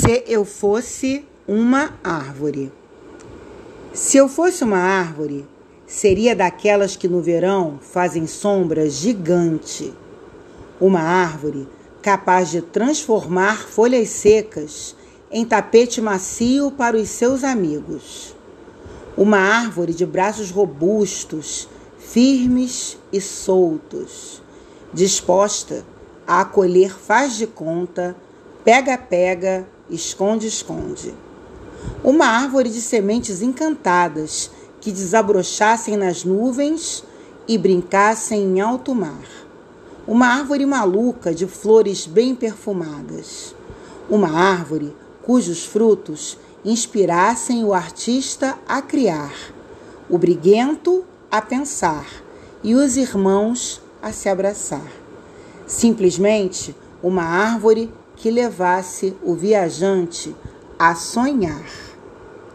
Se eu fosse uma árvore. Se eu fosse uma árvore, seria daquelas que no verão fazem sombra gigante. Uma árvore capaz de transformar folhas secas em tapete macio para os seus amigos. Uma árvore de braços robustos, firmes e soltos, disposta a acolher faz de conta, pega-pega, esconde-esconde. Uma árvore de sementes encantadas que desabrochassem nas nuvens e brincassem em alto mar. Uma árvore maluca de flores bem perfumadas. Uma árvore cujos frutos inspirassem o artista a criar, o briguento a pensar e os irmãos a se abraçar simplesmente uma árvore que levasse o viajante a sonhar.